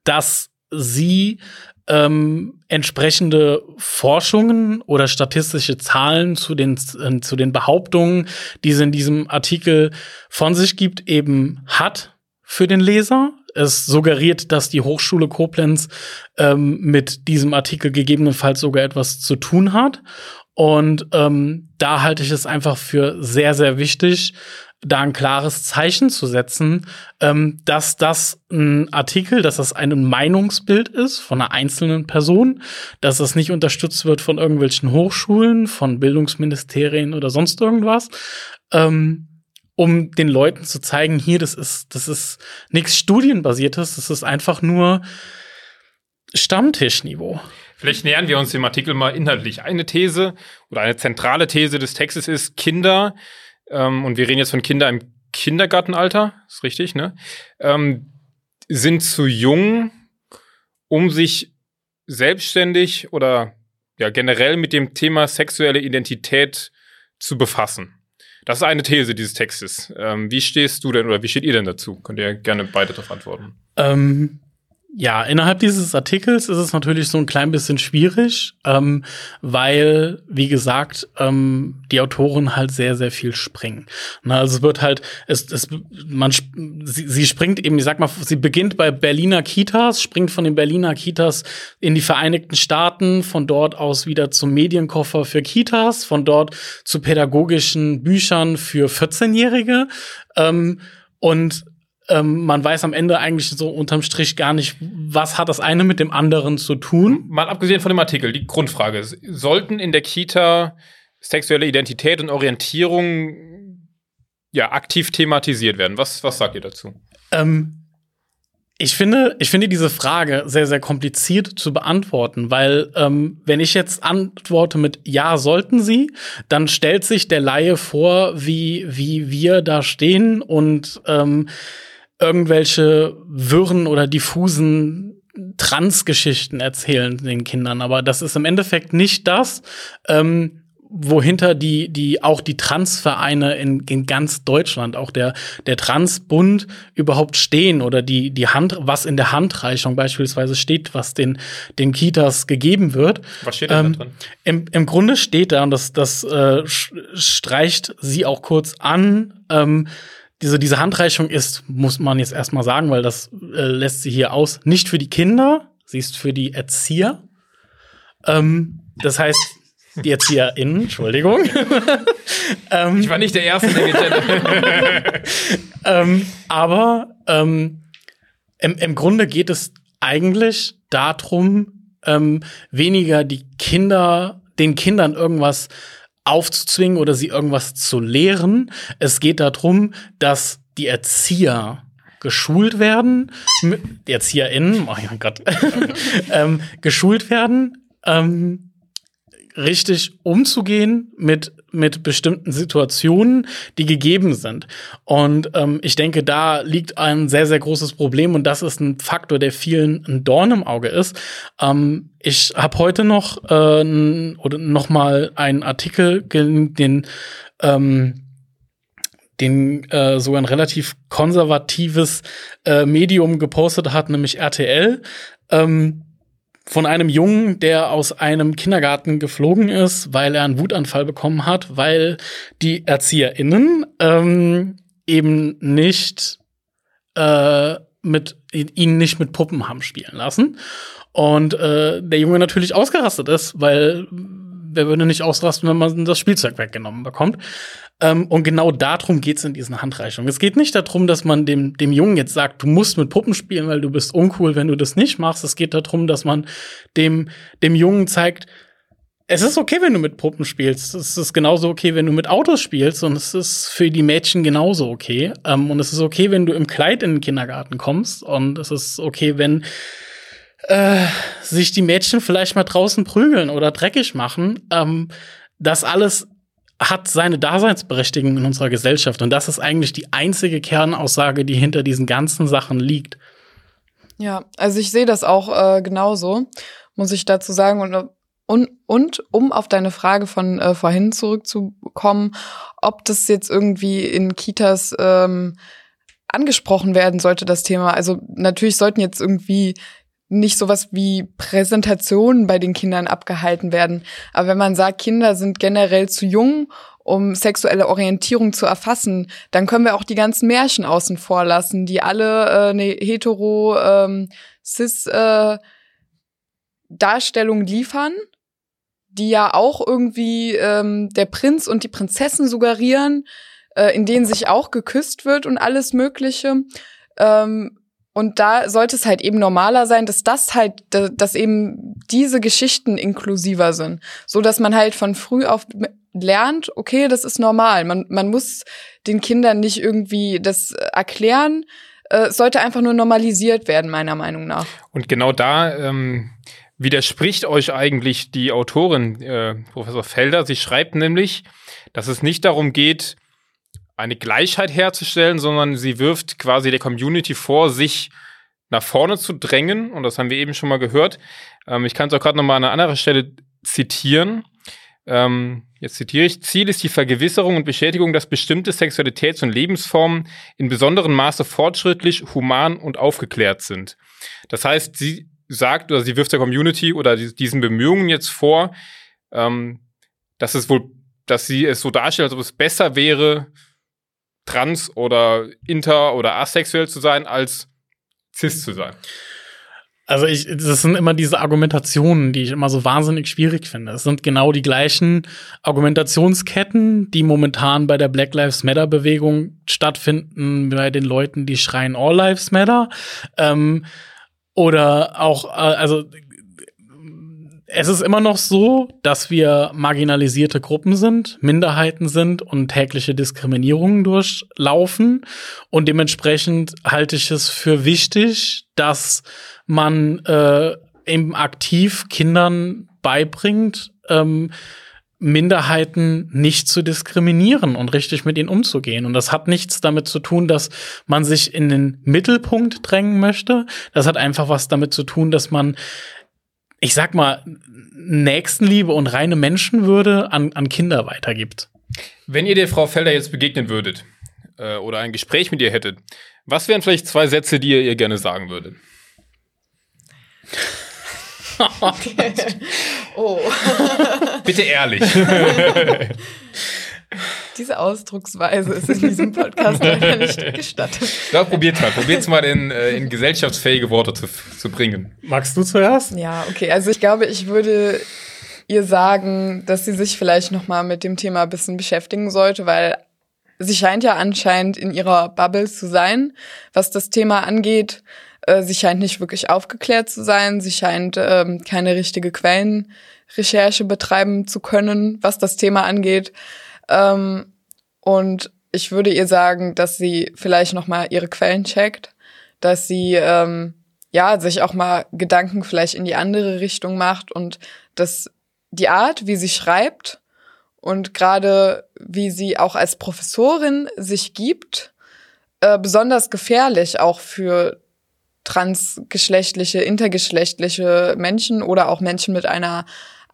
dass sie ähm, entsprechende Forschungen oder statistische Zahlen zu den, äh, zu den Behauptungen, die sie in diesem Artikel von sich gibt, eben hat für den Leser. Es suggeriert, dass die Hochschule Koblenz ähm, mit diesem Artikel gegebenenfalls sogar etwas zu tun hat. Und ähm, da halte ich es einfach für sehr, sehr wichtig, da ein klares Zeichen zu setzen, ähm, dass das ein Artikel, dass das ein Meinungsbild ist von einer einzelnen Person, dass das nicht unterstützt wird von irgendwelchen Hochschulen, von Bildungsministerien oder sonst irgendwas. Ähm, um den Leuten zu zeigen, hier, das ist, das ist nichts Studienbasiertes, das ist einfach nur Stammtischniveau. Vielleicht nähern wir uns dem Artikel mal inhaltlich. Eine These oder eine zentrale These des Textes ist, Kinder ähm, und wir reden jetzt von Kindern im Kindergartenalter, ist richtig, ne? Ähm, sind zu jung, um sich selbstständig oder ja generell mit dem Thema sexuelle Identität zu befassen. Das ist eine These dieses Textes. Ähm, wie stehst du denn oder wie steht ihr denn dazu? Könnt ihr gerne beide darauf antworten. Ähm, ja, innerhalb dieses Artikels ist es natürlich so ein klein bisschen schwierig, ähm, weil, wie gesagt, ähm, die Autoren halt sehr, sehr viel springen. Na, also es wird halt, es, es, man, sie, sie springt eben, ich sag mal, sie beginnt bei Berliner Kitas, springt von den Berliner Kitas in die Vereinigten Staaten, von dort aus wieder zum Medienkoffer für Kitas, von dort zu pädagogischen Büchern für 14-Jährige. Ähm, und ähm, man weiß am Ende eigentlich so unterm Strich gar nicht, was hat das eine mit dem anderen zu tun. Mal abgesehen von dem Artikel, die Grundfrage. Sollten in der Kita sexuelle Identität und Orientierung ja aktiv thematisiert werden? Was, was sagt ihr dazu? Ähm, ich finde, ich finde diese Frage sehr, sehr kompliziert zu beantworten, weil ähm, wenn ich jetzt antworte mit Ja, sollten sie, dann stellt sich der Laie vor, wie, wie wir da stehen und ähm, irgendwelche wirren oder diffusen Transgeschichten erzählen den Kindern. Aber das ist im Endeffekt nicht das, ähm, wohinter die, die auch die Transvereine in, in ganz Deutschland, auch der, der Transbund überhaupt stehen oder die, die Hand, was in der Handreichung beispielsweise steht, was den, den Kitas gegeben wird. Was steht da ähm, drin? Im, Im Grunde steht da, und das, das äh, streicht sie auch kurz an, ähm, diese, diese Handreichung ist, muss man jetzt erstmal sagen, weil das äh, lässt sie hier aus, nicht für die Kinder, sie ist für die Erzieher. Ähm, das heißt, die ErzieherInnen, Entschuldigung. ähm, ich war nicht der Erste, der ähm, Aber ähm, im, im Grunde geht es eigentlich darum, ähm, weniger die Kinder, den Kindern irgendwas aufzuzwingen oder sie irgendwas zu lehren. Es geht darum, dass die Erzieher geschult werden, die ErzieherInnen, oh mein Gott, ähm, geschult werden, ähm, richtig umzugehen mit, mit bestimmten Situationen, die gegeben sind. Und ähm, ich denke, da liegt ein sehr, sehr großes Problem und das ist ein Faktor, der vielen ein Dorn im Auge ist. Ähm, ich habe heute noch äh, oder noch mal einen Artikel, den ähm, den äh, sogar ein relativ konservatives äh, Medium gepostet hat, nämlich RTL. Ähm, von einem Jungen, der aus einem Kindergarten geflogen ist, weil er einen Wutanfall bekommen hat, weil die ErzieherInnen ähm, eben nicht äh, mit ihn nicht mit Puppen haben spielen lassen. Und äh, der Junge natürlich ausgerastet ist, weil wer würde nicht ausrasten, wenn man das Spielzeug weggenommen bekommt. Ähm, und genau darum geht es in diesen Handreichungen. Es geht nicht darum, dass man dem, dem Jungen jetzt sagt, du musst mit Puppen spielen, weil du bist uncool, wenn du das nicht machst. Es geht darum, dass man dem, dem Jungen zeigt, es ist okay, wenn du mit Puppen spielst. Es ist genauso okay, wenn du mit Autos spielst. Und es ist für die Mädchen genauso okay. Ähm, und es ist okay, wenn du im Kleid in den Kindergarten kommst. Und es ist okay, wenn äh, sich die Mädchen vielleicht mal draußen prügeln oder dreckig machen. Ähm, das alles hat seine Daseinsberechtigung in unserer Gesellschaft. Und das ist eigentlich die einzige Kernaussage, die hinter diesen ganzen Sachen liegt. Ja, also ich sehe das auch äh, genauso, muss ich dazu sagen. Und, und, und um auf deine Frage von äh, vorhin zurückzukommen, ob das jetzt irgendwie in Kitas ähm, angesprochen werden sollte, das Thema. Also natürlich sollten jetzt irgendwie nicht sowas wie Präsentationen bei den Kindern abgehalten werden. Aber wenn man sagt, Kinder sind generell zu jung, um sexuelle Orientierung zu erfassen, dann können wir auch die ganzen Märchen außen vor lassen, die alle äh, eine hetero ähm, cis äh, Darstellung liefern, die ja auch irgendwie ähm, der Prinz und die Prinzessin suggerieren, äh, in denen sich auch geküsst wird und alles Mögliche. Ähm, und da sollte es halt eben normaler sein, dass das halt, dass eben diese Geschichten inklusiver sind. So dass man halt von früh auf lernt, okay, das ist normal. Man, man muss den Kindern nicht irgendwie das erklären. Äh, es sollte einfach nur normalisiert werden, meiner Meinung nach. Und genau da ähm, widerspricht euch eigentlich die Autorin, äh, Professor Felder. Sie schreibt nämlich, dass es nicht darum geht, eine Gleichheit herzustellen, sondern sie wirft quasi der Community vor, sich nach vorne zu drängen. Und das haben wir eben schon mal gehört. Ähm, ich kann es auch gerade noch mal an einer anderen Stelle zitieren. Ähm, jetzt zitiere ich, Ziel ist die Vergewisserung und Bestätigung, dass bestimmte Sexualitäts- und Lebensformen in besonderem Maße fortschrittlich, human und aufgeklärt sind. Das heißt, sie sagt oder sie wirft der Community oder diesen Bemühungen jetzt vor, ähm, dass es wohl, dass sie es so darstellt, als ob es besser wäre, trans oder inter oder asexuell zu sein, als cis zu sein. Also ich, das sind immer diese Argumentationen, die ich immer so wahnsinnig schwierig finde. Es sind genau die gleichen Argumentationsketten, die momentan bei der Black Lives Matter Bewegung stattfinden, bei den Leuten, die schreien All Lives Matter. Ähm, oder auch, äh, also es ist immer noch so, dass wir marginalisierte Gruppen sind, Minderheiten sind und tägliche Diskriminierungen durchlaufen. Und dementsprechend halte ich es für wichtig, dass man äh, eben aktiv Kindern beibringt, ähm, Minderheiten nicht zu diskriminieren und richtig mit ihnen umzugehen. Und das hat nichts damit zu tun, dass man sich in den Mittelpunkt drängen möchte. Das hat einfach was damit zu tun, dass man, ich sag mal, Nächstenliebe und reine Menschenwürde an, an Kinder weitergibt. Wenn ihr der Frau Felder jetzt begegnen würdet äh, oder ein Gespräch mit ihr hättet, was wären vielleicht zwei Sätze, die ihr ihr gerne sagen würdet? Okay. Oh. Bitte ehrlich. Diese Ausdrucksweise ist in diesem Podcast leider nicht gestattet. Ja, probiert mal. Probiert mal in, äh, in gesellschaftsfähige Worte zu, zu bringen. Magst du zuerst? Ja, okay. Also ich glaube, ich würde ihr sagen, dass sie sich vielleicht noch mal mit dem Thema ein bisschen beschäftigen sollte, weil sie scheint ja anscheinend in ihrer Bubble zu sein, was das Thema angeht. Äh, sie scheint nicht wirklich aufgeklärt zu sein. Sie scheint ähm, keine richtige Quellenrecherche betreiben zu können, was das Thema angeht. Ähm, und ich würde ihr sagen, dass sie vielleicht noch mal ihre Quellen checkt, dass sie ähm, ja sich auch mal Gedanken vielleicht in die andere Richtung macht und dass die Art, wie sie schreibt und gerade wie sie auch als Professorin sich gibt, äh, besonders gefährlich auch für transgeschlechtliche, intergeschlechtliche Menschen oder auch Menschen mit einer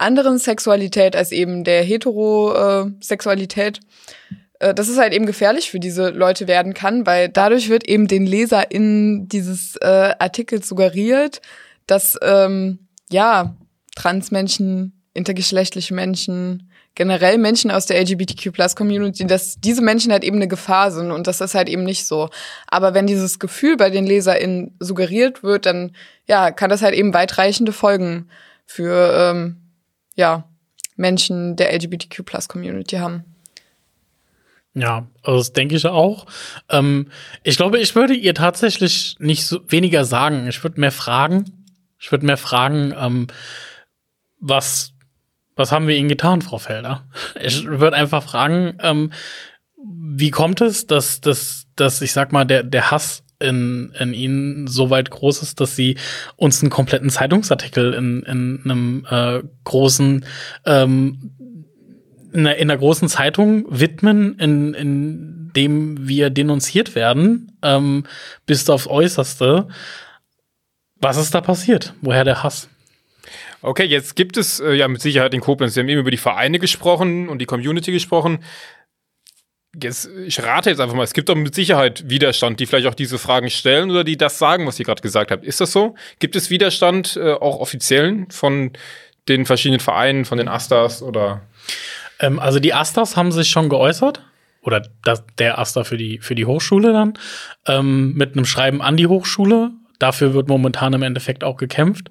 anderen Sexualität als eben der Heterosexualität. Äh, das ist halt eben gefährlich für diese Leute werden kann, weil dadurch wird eben den LeserInnen dieses äh, Artikels suggeriert, dass ähm, ja Transmenschen, intergeschlechtliche Menschen, generell Menschen aus der LGBTQ-Plus-Community, dass diese Menschen halt eben eine Gefahr sind und das ist halt eben nicht so. Aber wenn dieses Gefühl bei den LeserInnen suggeriert wird, dann ja, kann das halt eben weitreichende Folgen für ähm, ja, Menschen der LGBTQ-Plus-Community haben. Ja, also das denke ich auch. Ähm, ich glaube, ich würde ihr tatsächlich nicht so weniger sagen. Ich würde mehr fragen. Ich würde mehr fragen, ähm, was was haben wir Ihnen getan, Frau Felder? Ich würde einfach fragen, ähm, wie kommt es, dass, dass, dass ich sag mal, der, der Hass in, in Ihnen so weit groß ist, dass Sie uns einen kompletten Zeitungsartikel in, in einem äh, großen ähm, in einer, in einer großen Zeitung widmen, in, in dem wir denunziert werden, ähm, bis aufs Äußerste. Was ist da passiert? Woher der Hass? Okay, jetzt gibt es äh, ja mit Sicherheit in Koblenz, wir haben eben über die Vereine gesprochen und die Community gesprochen. Jetzt, ich rate jetzt einfach mal, es gibt doch mit Sicherheit Widerstand, die vielleicht auch diese Fragen stellen oder die das sagen, was ihr gerade gesagt habt. Ist das so? Gibt es Widerstand äh, auch offiziellen von den verschiedenen Vereinen, von den Astas oder? Ähm, also die Astas haben sich schon geäußert oder der Asta für die für die Hochschule dann ähm, mit einem Schreiben an die Hochschule dafür wird momentan im Endeffekt auch gekämpft,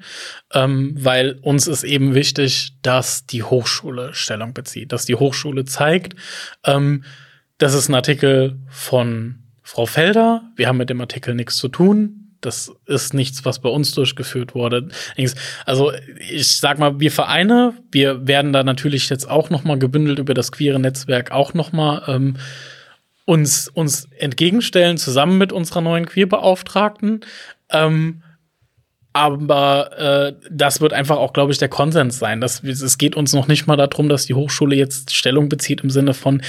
ähm, weil uns ist eben wichtig, dass die Hochschule Stellung bezieht, dass die Hochschule zeigt, ähm, das ist ein Artikel von Frau Felder, wir haben mit dem Artikel nichts zu tun, das ist nichts, was bei uns durchgeführt wurde. Also ich sag mal, wir Vereine, wir werden da natürlich jetzt auch noch mal gebündelt über das queere Netzwerk auch noch mal ähm, uns uns entgegenstellen zusammen mit unserer neuen Queerbeauftragten. Ähm, aber äh, das wird einfach auch, glaube ich, der Konsens sein. Wir, es geht uns noch nicht mal darum, dass die Hochschule jetzt Stellung bezieht im Sinne von,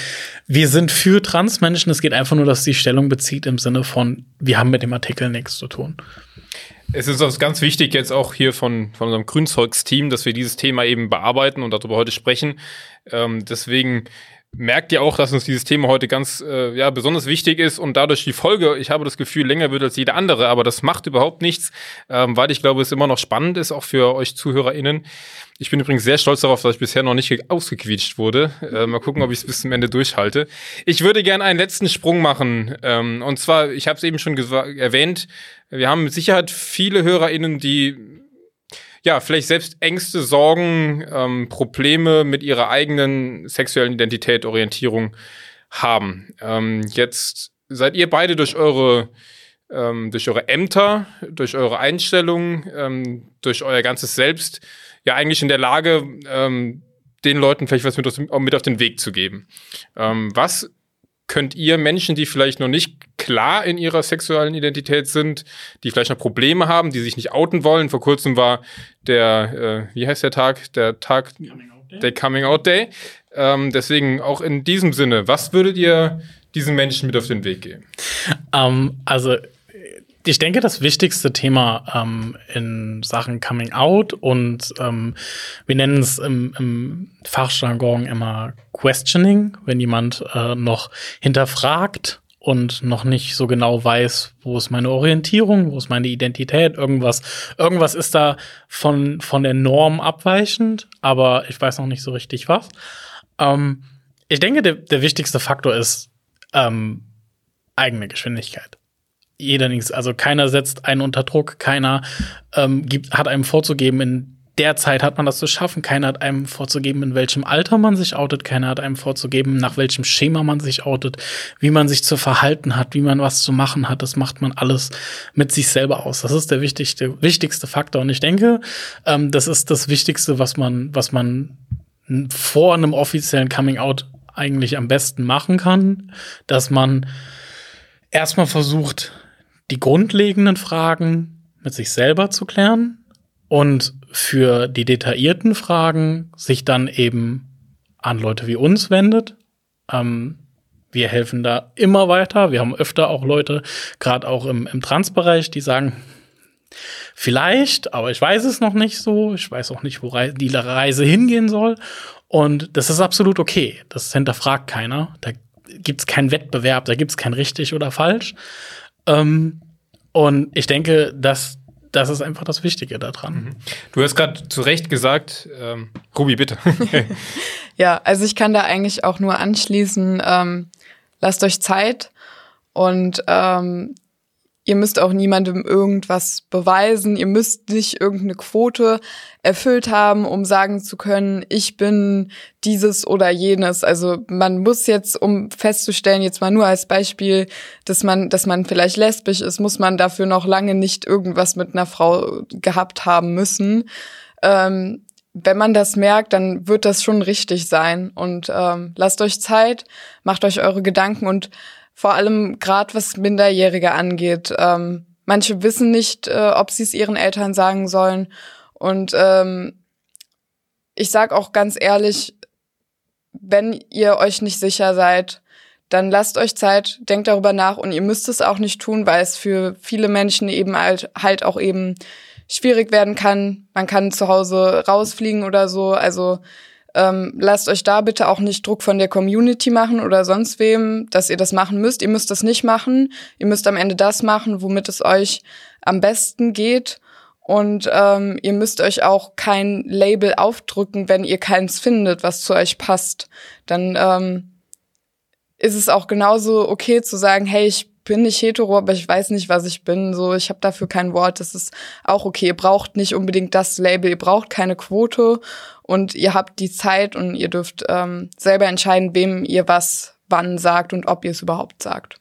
wir sind für Transmenschen. Es geht einfach nur, dass sie Stellung bezieht im Sinne von, wir haben mit dem Artikel nichts zu tun. Es ist uns ganz wichtig jetzt auch hier von, von unserem Grünzeugsteam, dass wir dieses Thema eben bearbeiten und darüber heute sprechen. Ähm, deswegen merkt ihr auch, dass uns dieses Thema heute ganz äh, ja, besonders wichtig ist und dadurch die Folge, ich habe das Gefühl, länger wird als jede andere, aber das macht überhaupt nichts, ähm, weil ich glaube, es immer noch spannend ist, auch für euch ZuhörerInnen. Ich bin übrigens sehr stolz darauf, dass ich bisher noch nicht ausgequietscht wurde. Äh, mal gucken, ob ich es bis zum Ende durchhalte. Ich würde gerne einen letzten Sprung machen. Ähm, und zwar, ich habe es eben schon erwähnt, wir haben mit Sicherheit viele HörerInnen, die ja, vielleicht selbst Ängste, Sorgen, ähm, Probleme mit ihrer eigenen sexuellen Identität, Orientierung haben. Ähm, jetzt seid ihr beide durch eure ähm, durch eure Ämter, durch eure Einstellungen, ähm, durch euer ganzes Selbst ja eigentlich in der Lage, ähm, den Leuten vielleicht was mit, auf den Weg zu geben. Ähm, was könnt ihr Menschen, die vielleicht noch nicht klar in ihrer sexuellen Identität sind, die vielleicht noch Probleme haben, die sich nicht outen wollen. Vor kurzem war der, äh, wie heißt der Tag? Der Tag, der Coming Out Day. Ähm, deswegen auch in diesem Sinne, was würdet ihr diesen Menschen mit auf den Weg geben? Um, also ich denke, das wichtigste Thema ähm, in Sachen Coming Out und ähm, wir nennen es im, im Fachjargon immer Questioning, wenn jemand äh, noch hinterfragt und noch nicht so genau weiß, wo ist meine Orientierung, wo ist meine Identität, irgendwas, irgendwas ist da von, von der Norm abweichend, aber ich weiß noch nicht so richtig was. Ähm, ich denke, der, der wichtigste Faktor ist ähm, eigene Geschwindigkeit jeder nichts. Also keiner setzt einen unter Druck, keiner ähm, gibt, hat einem vorzugeben, in der Zeit hat man das zu schaffen. Keiner hat einem vorzugeben, in welchem Alter man sich outet. Keiner hat einem vorzugeben, nach welchem Schema man sich outet, wie man sich zu verhalten hat, wie man was zu machen hat. Das macht man alles mit sich selber aus. Das ist der wichtigste, wichtigste Faktor. Und ich denke, ähm, das ist das Wichtigste, was man, was man vor einem offiziellen Coming Out eigentlich am besten machen kann, dass man erstmal versucht, die grundlegenden Fragen mit sich selber zu klären und für die detaillierten Fragen sich dann eben an Leute wie uns wendet. Ähm, wir helfen da immer weiter. Wir haben öfter auch Leute, gerade auch im, im Transbereich, die sagen, vielleicht, aber ich weiß es noch nicht so. Ich weiß auch nicht, wo die Reise hingehen soll. Und das ist absolut okay. Das hinterfragt keiner. Da gibt es keinen Wettbewerb, da gibt es kein richtig oder falsch. Ähm, und ich denke, dass das ist einfach das Wichtige daran. Mhm. Du hast gerade zu Recht gesagt, ähm, Ruby, bitte. ja, also ich kann da eigentlich auch nur anschließen, ähm, lasst euch Zeit und ähm, Ihr müsst auch niemandem irgendwas beweisen. Ihr müsst nicht irgendeine Quote erfüllt haben, um sagen zu können, ich bin dieses oder jenes. Also man muss jetzt, um festzustellen, jetzt mal nur als Beispiel, dass man, dass man vielleicht lesbisch ist, muss man dafür noch lange nicht irgendwas mit einer Frau gehabt haben müssen. Ähm, wenn man das merkt, dann wird das schon richtig sein. Und ähm, lasst euch Zeit, macht euch eure Gedanken und vor allem gerade was Minderjährige angeht. Ähm, manche wissen nicht, äh, ob sie es ihren Eltern sagen sollen. Und ähm, ich sag auch ganz ehrlich, wenn ihr euch nicht sicher seid, dann lasst euch Zeit, denkt darüber nach und ihr müsst es auch nicht tun, weil es für viele Menschen eben halt, halt auch eben schwierig werden kann. Man kann zu Hause rausfliegen oder so. Also ähm, lasst euch da bitte auch nicht Druck von der Community machen oder sonst wem, dass ihr das machen müsst. Ihr müsst das nicht machen. Ihr müsst am Ende das machen, womit es euch am besten geht. Und ähm, ihr müsst euch auch kein Label aufdrücken, wenn ihr keins findet, was zu euch passt. Dann ähm, ist es auch genauso okay zu sagen, hey, ich bin nicht hetero, aber ich weiß nicht, was ich bin. So, ich habe dafür kein Wort. Das ist auch okay. Ihr braucht nicht unbedingt das Label, ihr braucht keine Quote und ihr habt die Zeit und ihr dürft ähm, selber entscheiden, wem ihr was wann sagt und ob ihr es überhaupt sagt.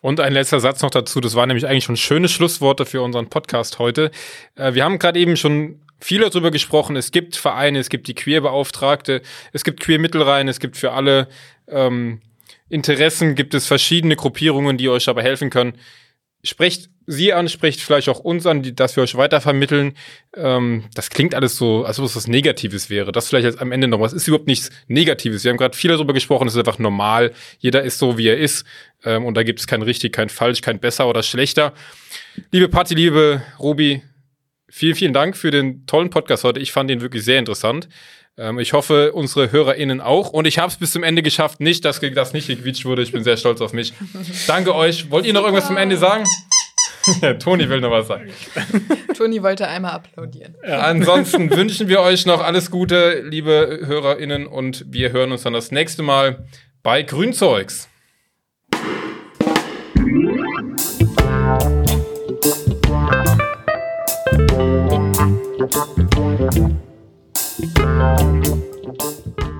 Und ein letzter Satz noch dazu, das war nämlich eigentlich schon schöne Schlussworte für unseren Podcast heute. Äh, wir haben gerade eben schon viel darüber gesprochen. Es gibt Vereine, es gibt die Queerbeauftragte, es gibt Queer-Mittelreihen, es gibt für alle ähm, Interessen gibt es verschiedene Gruppierungen, die euch dabei helfen können. sprecht sie an, sprecht vielleicht auch uns an, die, dass wir euch weitervermitteln. Ähm, das klingt alles so, als ob es was Negatives wäre. Das vielleicht jetzt am Ende noch was. Ist überhaupt nichts Negatives. Wir haben gerade viel darüber gesprochen, es ist einfach normal. Jeder ist so, wie er ist. Ähm, und da gibt es kein richtig, kein falsch, kein besser oder schlechter. Liebe Patti, liebe Robi, vielen, vielen Dank für den tollen Podcast heute. Ich fand ihn wirklich sehr interessant. Ähm, ich hoffe, unsere HörerInnen auch. Und ich habe es bis zum Ende geschafft. Nicht, dass das nicht gequietscht wurde. Ich bin sehr stolz auf mich. Danke euch. Wollt ihr noch irgendwas zum Ende sagen? Toni will noch was sagen. Toni wollte einmal applaudieren. Ja. Ansonsten wünschen wir euch noch alles Gute, liebe HörerInnen, und wir hören uns dann das nächste Mal bei Grünzeugs. Thank you.